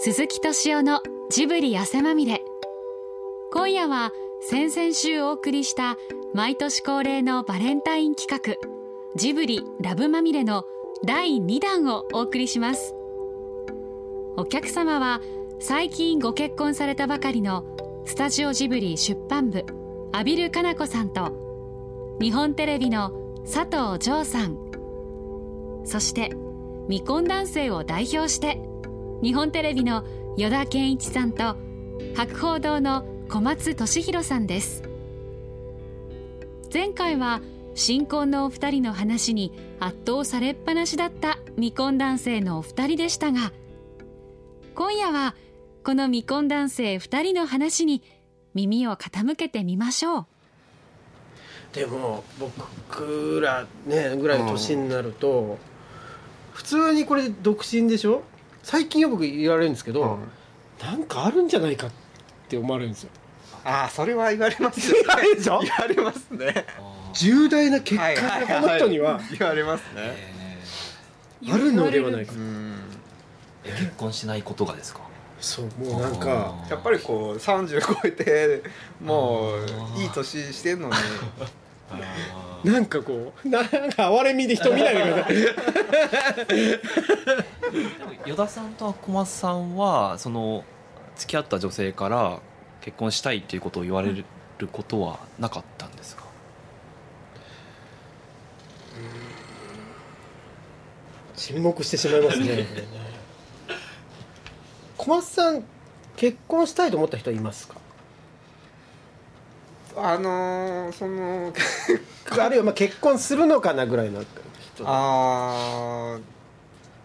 鈴木敏夫のジブリ汗まみれ。今夜は先々週お送りした毎年恒例のバレンタイン企画ジブリラブまみれの第2弾をお送りします。お客様は最近ご結婚されたばかりのスタジオジブリ出版部阿比留加奈子さんと日本テレビの佐藤城さん。そして未婚男性を代表して日本テレビの依田健一さんと博報堂の小松俊弘さんです。前回は新婚のお二人の話に圧倒されっぱなしだった未婚男性のお二人でしたが今夜はこの未婚男性二人の話に耳を傾けてみましょう。でも僕らねぐらいの年になると、普通にこれ独身でしょ？最近よく言われるんですけど、うん。なんかあるんじゃないかって思われるんですよ。ああそれは言われますよ、言われるでしょ？言われますね。重大な結果はいがこの人には。言われますね。あるのではないか。結婚しないことがですか？そうもうなんかやっぱりこう30超えてもういい年してんのに なんかこうなんか哀れみで人見ないでください。依田さんと小松さんはその付き合った女性から結婚したいっていうことを言われることはなかったんですか、沈黙してしまいますね。小松さん結婚したいと思った人はいますか？あのーその あるいはまあ結婚するのかなぐらいの人。あー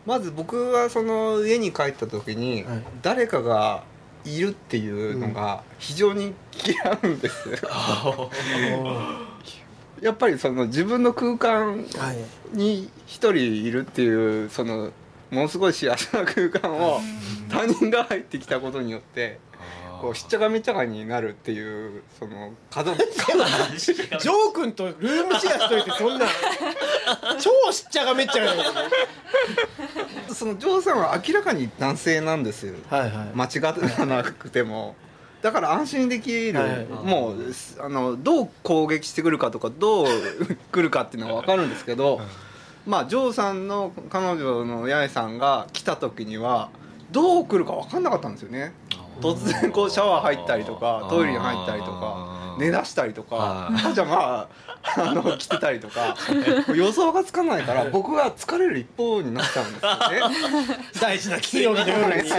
まず僕はその家に帰った時にはい。誰かがいるっていうのが非常に嫌うんです、やっぱりその自分の空間はいに一人いるっていうそのものすごい幸せな空間を他人が入ってきたことによってこうしっちゃかめっちゃかになるっていうその家族 ジョー君とルームシェアしといてそんな超しっちゃがめっちゃがそのジョーさんは明らかに男性なんですよ。はいはい。間違ってなくても。だから安心できる、はい。もうすあのどう攻撃してくるかとかどう来るかっていうのは分かるんですけど、まあジョーさんの彼女の八重さんが来た時にはどう来るか分かんなかったんですよね突然こうシャワー入ったりとかトイレに入ったりとか寝だしたりとかはい。じゃあまあ あの来てたりとか 予想がつかないから僕は疲れる一方になっちゃうんですよね。大事な金曜日の夜に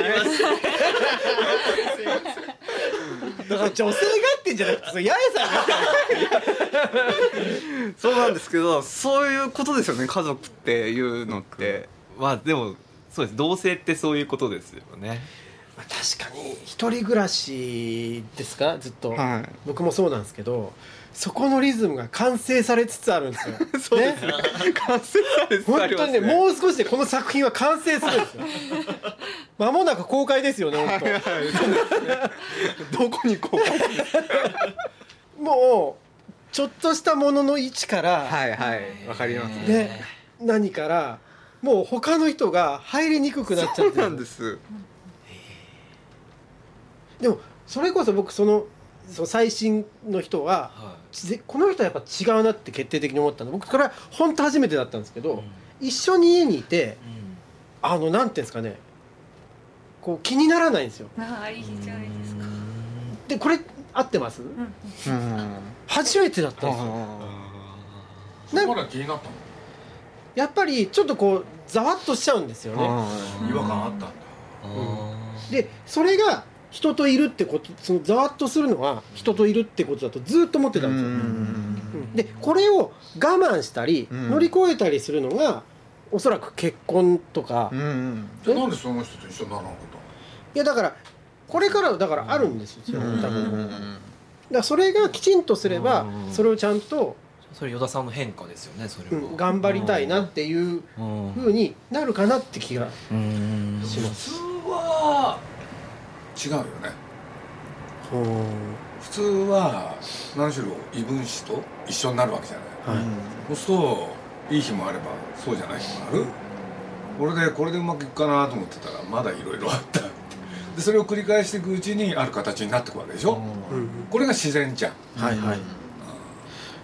だから女性がってんじゃなくてそれ八重さんが。そうなんですけどそういうことですよね家族っていうのって。まあでもそうです。同性ってそういうことですよね確かに一人暮らしですか？ずっと、はい。僕もそうなんですけどそこのリズムが完成されつつあるんですよ。そうですね。完成されつつあ本当りますね。にねもう少しでこの作品は完成するんですよ。間もなく公開ですよね本どこにこう当もうちょっとしたものの位置から、はいはい。わかりますね。ね何からもう他の人が入りにくくなっちゃってる。そうなんですでもそれこそ僕そのその最新の人ははぜこの人はやっぱ違うなって決定的に思ったの。僕これは本当初めてだったんですけど、うん。一緒に家にいてい、あのなんていうんですかね。こう気にならないんですよ。ああいいじゃないですか。でこれ合ってます、うん。うん。初めてだったんですよ。あなんまだ気になったの？やっぱりちょっとこうざわっとしちゃうんですよね。ー違和感あったんだ。でそれが人といるってことそのざわっとするのは人といるってことだとずっと思ってたんですよ、うん。でこれを我慢したり、うん。乗り越えたりするのがおそらく結婚とか、いうんうん。じゃあなんでその人と一緒にならなかっやだからこれからはだからあるんですよ、うん。多分、だからそれがきちんとすれば、うんそれをちゃんと、それ依田さんの変化ですよねそれは、うん。頑張りたいなっていううん。風になるかなって気がうんします、た普通は違うよね。普通は何しろ異分子と一緒になるわけじゃない。はい。そうするといい日もあればそうじゃない日もある、これでこれでうまくいくかなと思ってたらまだいろいろあったでそれを繰り返していくうちにある形になっていくわけでしょ、うん。うんこれが自然じゃん。はいはい。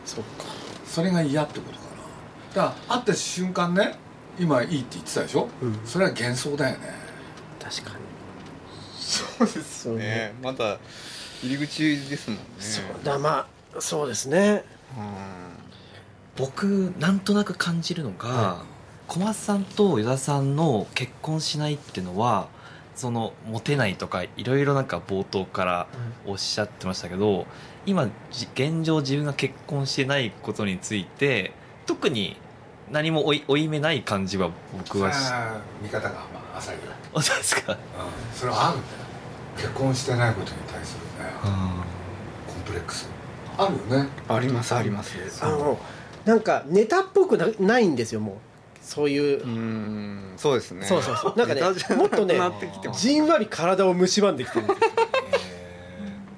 そっか。それが嫌ってことかな。だから会った瞬間ね今いいって言ってたでしょ、うん。それは幻想だよね。確かにそうですそうね。まだ入り口ですもんね。そうだまあそうですね。僕なんとなく感じるのが、小松さんと与田さんの結婚しないっていうのはそのモテないとかいろいろなんか冒頭からおっしゃってましたけど今じ現状自分が結婚してないことについて特に何も負い目ない感じは僕はし見方がまあ浅いよ、あそうですか、うん、それはあるんだよ結婚してないことに対するねコンプレックス。あるよね。ありますあります。あのなんかネタっぽくなないんですよもう。そういう。うそうですね。そうそうそう。なんかねもっとねなってきてますじんわり体を蝕んできてるんですよ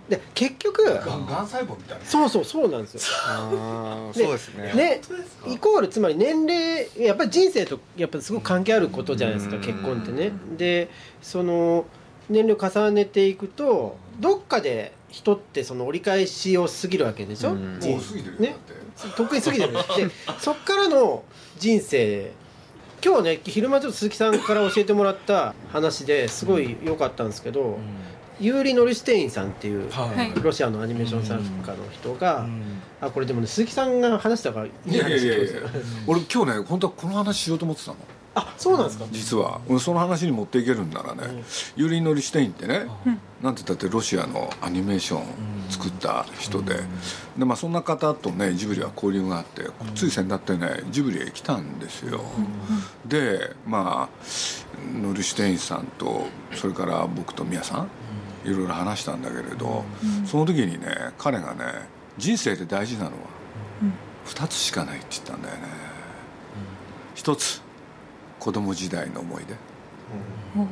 で結局がん細胞みたいな。そうそうそうなんですよ。そうですね。ねイコールつまり年齢やっぱり人生とやっぱりすごく関係あることじゃないですかうん。結婚ってね。でその年齢を重ねていくとどっかで人ってその折り返しを過ぎるわけでしょ？うん。人。もう過ぎてるよ、ね？だって。とっくに過ぎてる。でそっからの人生。今日ね昼間ちょっと鈴木さんから教えてもらった話ですごい良かったんですけど、ユーリ・ノルシュテインさんっていうはい。ロシアのアニメーション作家の人が、あこれでもね鈴木さんが話したからいいやいやいやいや話ですよ俺今日ね本当はこの話しようと思ってたのあそうなんですか、実は。俺その話に持っていけるんならね、ユーリ・ノルシュテインってね、なんて言ったってロシアのアニメーション作った人で,、でまあ、そんな方とねジブリは交流があってつい先だってねジブリへ来たんですよ、でまあノルシュテインさんとそれから僕と宮さんいろいろ話したんだけれど、その時にね彼がね人生で大事なのは2つしかないって言ったんだよね、一つ子供時代の思い出。おう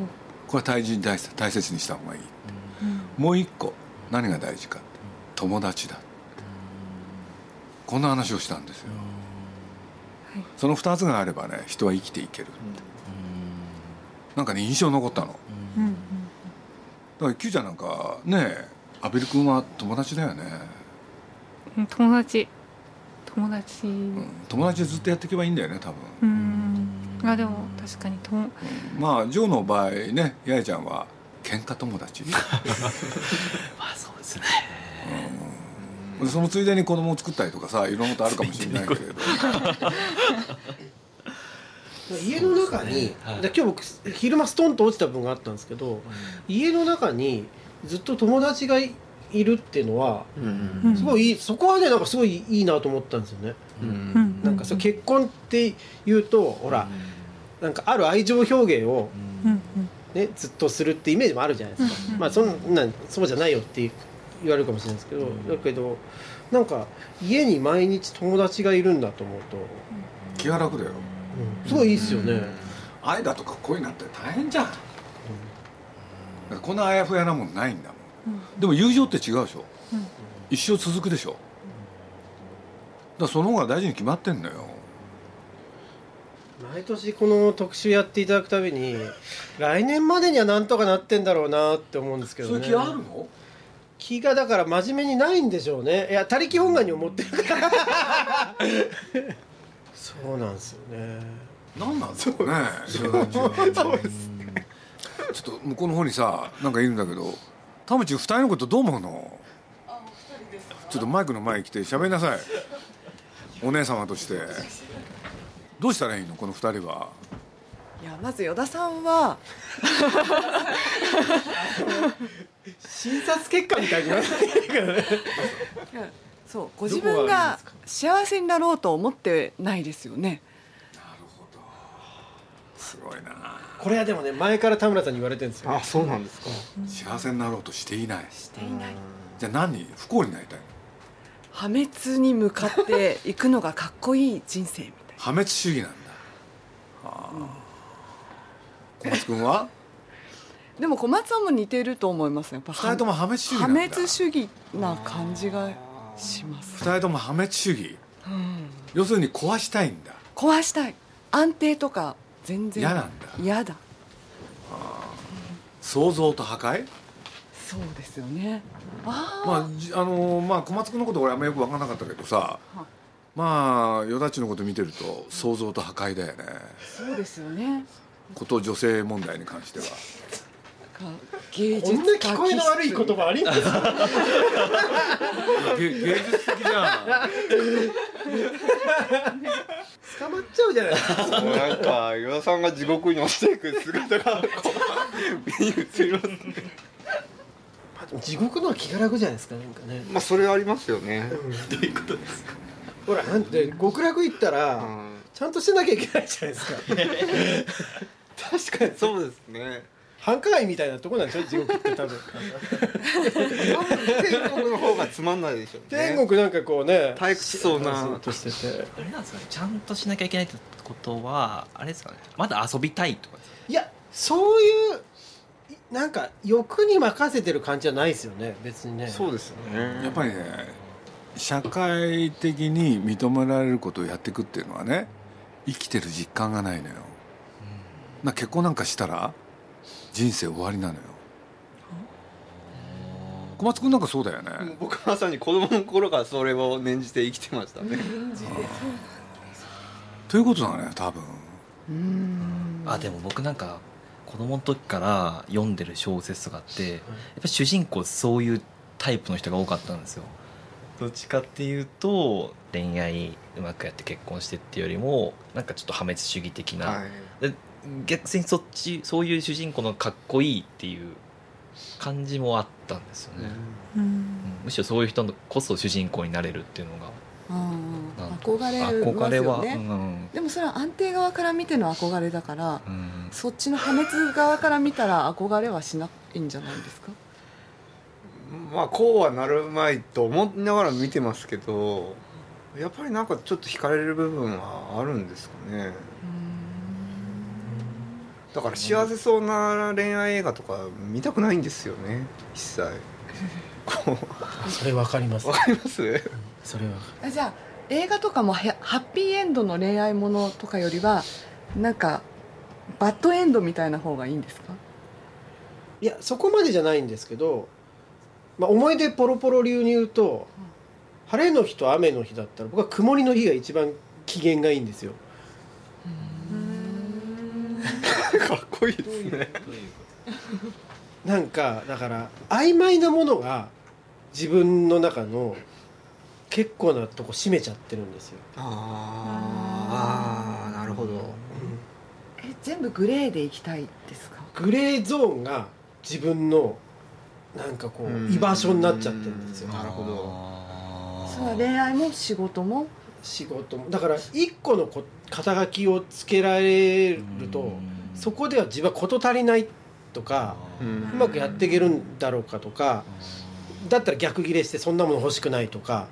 これは大事に大切大切にした方がいい、もう一個何が大事か友達だ、こんな話をしたんですよ、はい。その2つがあればね人は生きていけるって、なんかね印象に残ったの。だうんうん。から Q ちゃんなんかね阿部君は友達だよね、うん友達。友達。うん。友達でずっとやっていけばいいんだよね多分、うんあでも確かにと。もまあジョーの場合ね八重ちゃんは喧嘩友達。まあそうですね。でそのついでに子供を作ったりとかさいろんなことあるかもしれないけれど。家の中に、はい。で今日僕昼間ストンと落ちた分があったんですけど、家の中にずっと友達がいいるっていうのはうんすごいそこはねなんかすごいいいなと思ったんですよね、うん。うんなんかそう結婚っていうとほらなんかある愛情表現をうん。うんねずっとするってイメージもあるじゃないですか、うんうん。まあそんなんそうじゃないよって言われるかもしれないですけど、だけどなんか家に毎日友達がいるんだと思うと、気が楽だよ。うん。すごいいいですよね、愛だとか恋なんて大変じゃん。だからこんなあやふやなもんないんだもん。でも友情って違うでしょ。うん。一生続くでしょ。だその方が大事に決まってんのよ毎年この特集やっていただくたびに来年までにはなんとかなってんだろうなって思うんですけどね。そういう気あるの？気がだから真面目にないんでしょうね。いや他力本願に思ってるから。そうなんですよね。何なんだろうね。そうですちょっと向こうの方にさなんかいるんだけど田淵二人のことどう思うの？ちょっとマイクの前に来て喋りなさい。お姉様としてどうしたらいいの？この二人は。いやまず依田さんは診察結果みたいに言わないからねそうご自分が幸せになろうと思ってないですよね。すごいな。これはでもね前から田村さんに言われてるんですよあそうなんですか。幸せになろうとしていない。していない。じゃあ何？不幸になりたいの？破滅に向かっていくのがかっこいい人生みたい破滅主義なんだ。ああ小松君は？な でも小松さんも似てると思います。やっぱ二人とも破滅主義破なんだ。滅主義な感じがします、二人とも破滅主義。うん。要するに壊したいんだ。壊したい。安定とか全然嫌なんだ。嫌だ。創造と破壊？そうですよね。あまあじあのーまあ小松君のこと俺あんまよく分からなかったけどさまあ与田っちのこと見てると創造と破壊だよね。そうですよね。こと女性問題に関しては。芸術こんな聞こえの悪い言葉あります？か 芸芸術的じゃん。捕まっちゃうじゃないですか。なんか与田さんが地獄に落ちていく姿がこう 目に映りますね。地獄のは気が楽じゃないですかなんかね。まあそれありますよね。どういうことですか？ほらなんて極楽行ったら、うん。ちゃんとしなきゃいけないじゃないですか。確かに。そうですね。繁華街みたいなとこなんでしょ？地獄って多分。天国の方がつまんないでしょうね。天国なんかこうね退屈そうな。としてて。あれなんですかねちゃんとしなきゃいけないってことはあれですかね。まだ遊びたいとかですか？いやそういうなんか欲に任せてる感じじゃないですよね別にね。そうですよね。やっぱりね社会的に認められることをやっていくっていうのはね生きてる実感がないのよ、な結婚なんかしたら人生終わりなのよ。小松君なんかそうだよね、僕まさに子供の頃からそれを念じて生きてましたね。ということだね多分。あでも僕なんか子供の時から読んでる小説とかってやっぱ主人公そういうタイプの人が多かったんですよどっちかっていうと恋愛うまくやって結婚してっていうよりもなんかちょっと破滅主義的な、はい。で逆にそっちそういう主人公のかっこいいっていう感じもあったんですよね、うん。うん。むしろそういう人こそ主人公になれるっていうのが憧れます憧れは、よねうん。でもそれは安定側から見ての憧れだからうん。そっちの破滅側から見たら憧れはしないんじゃないですか？まあこうはなるまいと思いながら見てますけどやっぱりなんかちょっと惹かれる部分はあるんですかね。だから幸せそうな恋愛映画とか見たくないんですよね一切。こそれわかります。うわかります？それはあじゃあ映画とかもハハッピーエンドの恋愛ものとかよりはなんかバッドエンドみたいな方がいいんですか？いやそこまでじゃないんですけど、まあ、思い出ポロポロ流に言うと、晴れの日と雨の日だったら僕は曇りの日が一番機嫌がいいんですよ。かっこいいですね。なんかだから曖昧なものが自分の中の結構なとこ占めちゃってるんですよ、あーあーなるほど。え全部グレーでいきたいですか？グレーゾーンが自分のなんかこう居場所になっちゃってるんですよ。なるほど。それは恋愛も仕事も？仕事もだから一個のこ肩書きをつけられるとそこでは自分は事足りないとかううんまくやっていけるんだろうかとかだったら逆ギレしてそんなもの欲しくないとか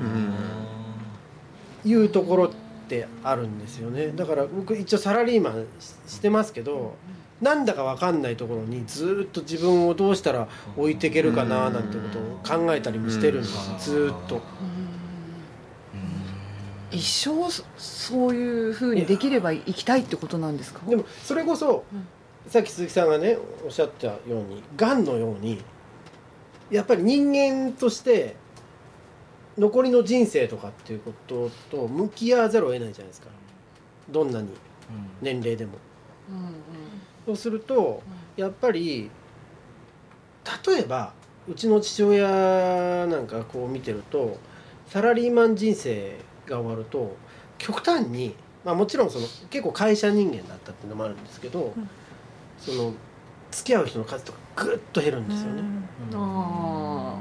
うん。いうところってあるん。ですよねだから僕一応サラリーマンししてますけどなんだか分かんないところにずっと自分をどうしたら置いていけるかななんてことを考えたりもしてるんですずっと。一生そそういうふうにできれば生きたいってことなんですか？でもそれこそうんさっき鈴木さんがねおっしゃったようにがんのようにやっぱり人間として残りの人生とかっていうことと向き合わざるを得ないじゃないですか。どんなに年齢でも。うんうんそうするとやっぱり例えばうちの父親なんかこう見てるとサラリーマン人生が終わると極端に、まあ、もちろんその結構会社人間だったっていうのもあるんですけど、ん。その付き合う人の数とかぐっと減るんですよね、あ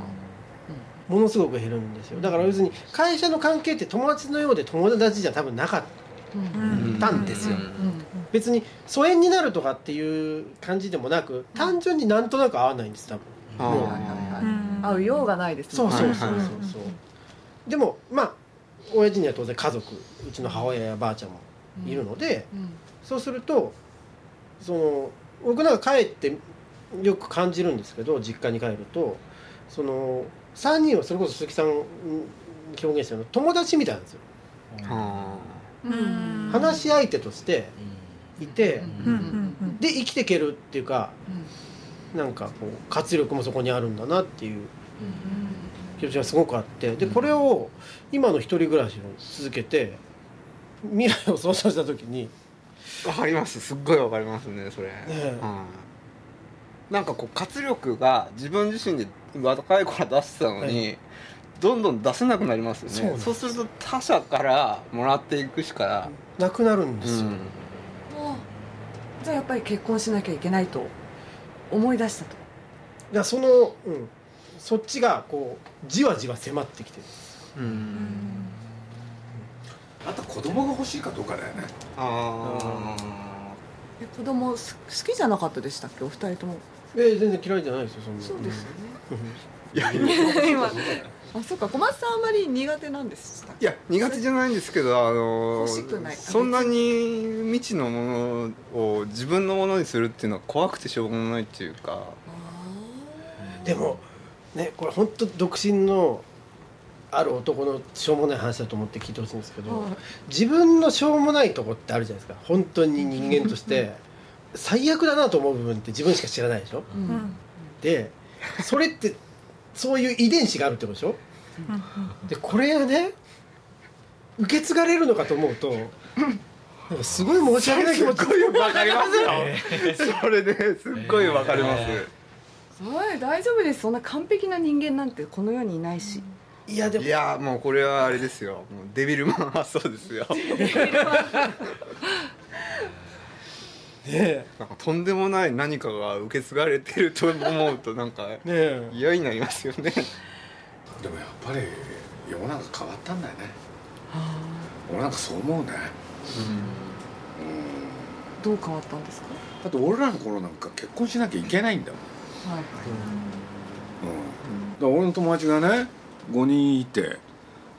ものすごく減るんですよ。だから要するに会社の関係って友達のようで友達じゃ多分なかったーうん。たん。ですようん別に疎遠になるとかっていう感じでもなく単純になんとなく合わないんです多分。あもうようがないですそうもんねそうそうそうはいそう。でもまあ親父には当然家族うちの母親やばあちゃんもいるので、うん。そうするとその僕なんか帰ってよく感じるんですけど実家に帰るとその3人はそれこそ鈴木さんうん表現したような友達みたいなんですよ。あうん。話し相手としていてうんうんで生きていけるっていうかなんかこう活力もそこにあるんだなっていう気持ちがすごくあってでこれを今の一人暮らしを続けて未来を想像した時にわかります。すっごいわかりますねそれ、え。はいなんかこう活力が自分自身で若い頃出してたのに、はどんどん出せなくなりますよね。そうすると他者からもらっていくしか、なくなるんですよ、うんじゃあやっぱり結婚しなきゃいけないと思い出したと。だその、うん、そっちがこうじわじわ迫ってきてる。うん。あと子供が欲しいかどうかだよね。あえ子供す好きじゃなかったでしたっけ？お二人とも。えー全然嫌いじゃないですよそんなそうですよーいやいや今 あそうか小松さんあんまり苦手なんでしたっけ？いや苦手じゃないんですけどあのそんなに未知のものを自分のものにするっていうのは怖くてしょうがないっていうか。でもねこれ本当独身のある男のしょうもない話だと思って聞いてほしいんですけど、はい。自分のしょうもないとこってあるじゃないですか。本当に人間として。最悪だなと思う部分って自分しか知らないでしょ？うん。うん。でそれってそういう遺伝子があるってことでしょ？でこれがね受け継がれるのかと思うとすごい申し訳ない気持ち。すごいわかりますよ。それねすっごいわかります、はい大丈夫です。そんな完璧な人間なんてこの世にいないし。いやでも。いやもうこれはあれですよ。もうデビルマン発想ですよねなんかとんでもない何かが受け継がれてると思うとなんか嫌になりますよね。でもやっぱり世の中変わったんだよね。俺なんかそう思うね。うん。どう変わったんですか？だって俺らの頃なんか結婚しなきゃいけないんだもん。はい。うん、だから俺の友達がね5人いて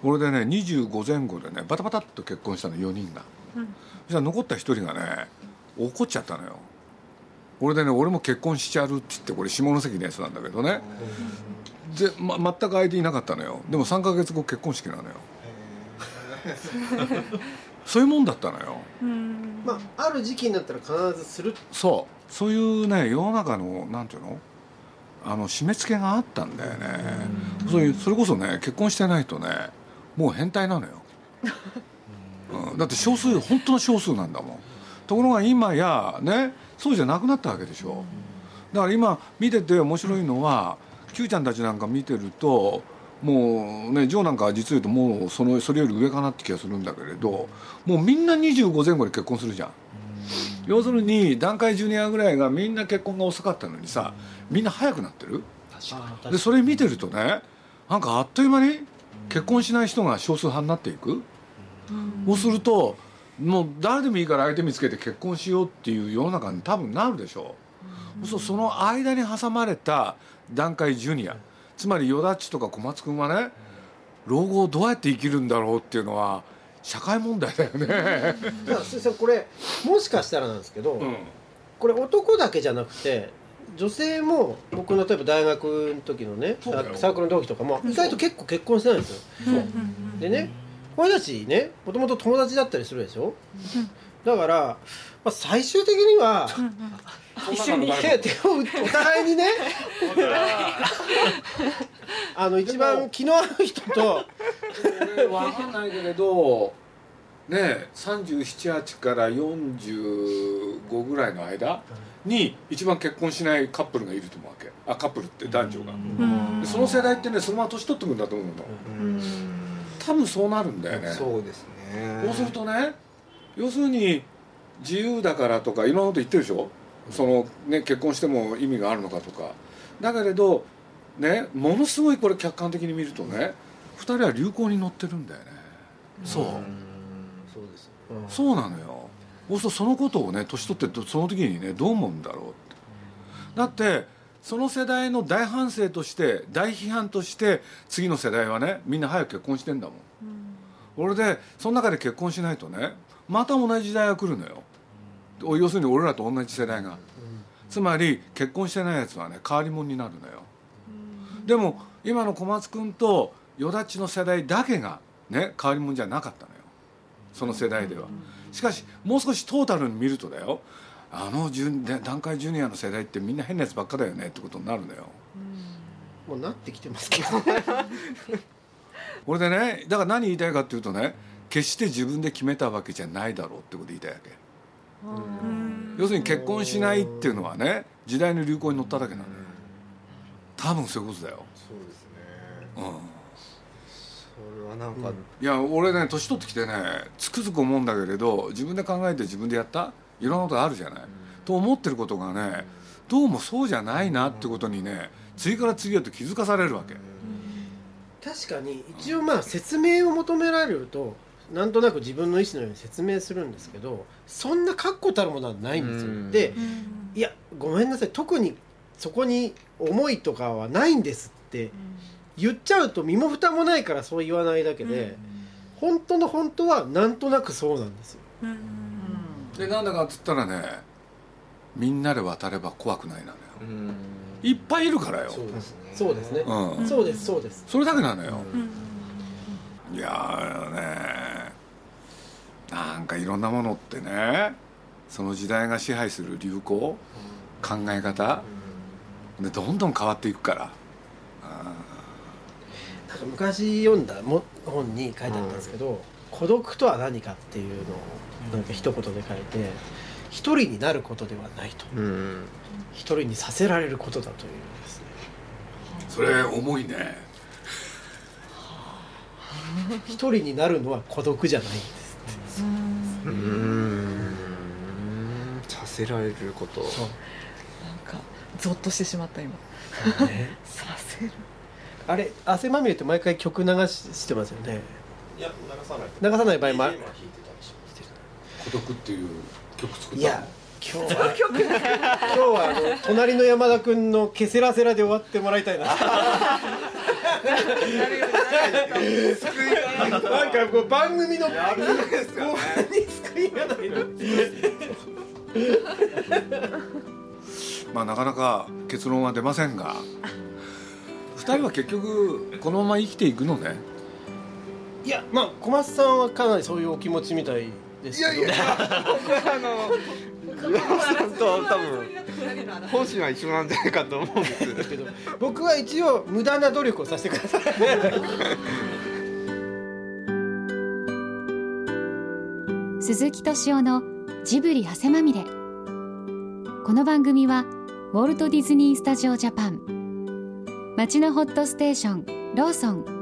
俺でね25前後でねバタバタっと結婚したの4人が、うん。そしたら残った1人がね怒っちゃったのよ。俺でね俺も結婚しちゃうって言ってこれ下関のやつなんだけどね。で、ま、全く相手いなかったのよ。でも3ヶ月後結婚式なのよ。そういうもんだったのよ。うん。まあある時期になったら必ずする。そう。そういうね世の中のなんていうの？あの締め付けがあったんだよね。そういうそれこそね結婚してないとねもう変態なのよ、うん、だって少数本当の少数なんだもんところが今やねそうじゃなくなったわけでしょ。だから今見てて面白いのは Q ちゃんたちなんか見てるともうねジョーなんかは実を言うともうそのそれより上かなって気がするんだけれどもうみんな25前後で結婚するじゃん。要するに団塊ジュニアぐらいがみんな結婚が遅かったのにさみんな早くなってる。あでそれ見てるとねなんかあっという間に結婚しない人が少数派になっていく、そうするともう誰でもいいから相手見つけて結婚しようっていう世の中に多分なるでしょう、そうその間に挟まれた団塊ジュニアつまり与田っちとか小松君はね老後をどうやって生きるんだろうっていうのは社会問題だよね、だから先生これもしかしたらなんですけど、うん。これ男だけじゃなくて女性も僕の例えば大学の時のねサークルの同期とかも意外と結構結婚してないんですよ。う。んでねこれたちねもともと友達だったりするでしょ？だから、まあ、最終的には一緒に手手を打ってお互いにね あの一番気の合う人と俺分かんないけれどね378から45ぐらいの間に一番結婚しないカップルがいると思うわけ。あカップルって男女が、その世代ってねそのまま年取ってくんだと思うの多分そうなるんだよね。そうですね。そうするとね要するに自由だからとかいろんなこと言ってるでしょ？その、ね、結婚しても意味があるのかとか。だけれどねものすごいこれ客観的に見るとね2人は流行に乗ってるんだよね。そう。そうです、そうなのよ。そうするとそのことをね年取ってどその時にねどう思うんだろうって。だってその世代の大反省として大批判として次の世代はねみんな早く結婚してんだもん。俺でその中で結婚しないとねまた同じ時代が来るのよ。要するに俺らと同じ世代が。つまり結婚してないやつはね変わり者になるのよ。でも今の小松君と与田っちの世代だけがね変わり者じゃなかったのよ。その世代では。しかしもう少しトータルに見るとだよ。あのジュで段階ジュニアの世代ってみんな変なやつばっかだよねってことになるのよ。もうなってきてますけど。俺でねだから何言いたいかっていうとね決して自分で決めたわけじゃないだろうってこと言いたいわけ。要するに結婚しないっていうのはね時代の流行に乗っただけなのよ。多分そういうことだよ、そうですね。うん、それはなんか、いや俺ね年取ってきてねつくづく思うんだけれど自分で考えて自分でやったいろんなことがあるじゃない、と思ってることがねどうもそうじゃないなってことにね次から次へと気づかされるわけ、確かに一応まあ説明を求められるとなんとなく自分の意思のように説明するんですけどそんな確固たるものはないんですよ、うん。でいやごめんなさい。特にそこに思いとかはないんですって言っちゃうと身も蓋もないからそう言わないだけで、本当の本当はなんとなくそうなんですよでなんだかっつったらねみんなで渡れば怖くないなのよ。うん。いっぱいいるからよ。そうですそうですね、うん。そうですそうです。それだけなのよ、いやーねなんかいろんなものってねその時代が支配する流行考え方でどんどん変わっていくから。なんか昔読んだも本に書いてあったんですけど、孤独とは何かっていうのをなんか一言で書いて一人になることではないと。うん。一人にさせられることだというですね。それ重いね。一人になるのは孤独じゃないんですうん。させられること。そう。なんかゾッとしてしまった今。ね。させる。あれ汗まみれって毎回曲流ししてますよねいや流さない流さない場合もあす孤独っていう曲作ったの？いや今日は。今日はあの隣の山田君の「ケセラセラ」で終わってもらいたいな。なんかこう番組の後半に救いがないのまあなかなか結論は出ませんが。二人は結局このまま生きていくのねいやまあ小松さんはかなりそういうお気持ちみたいですけど。僕はあの岩尾さんと多分本心は一緒なんじゃないかと思うんですけど。僕は一応無駄な努力をさせてください。鈴木敏夫のジブリ汗まみれ。この番組はウォルト・ディズニー・スタジオ・ジャパン。町のホットステーションローソン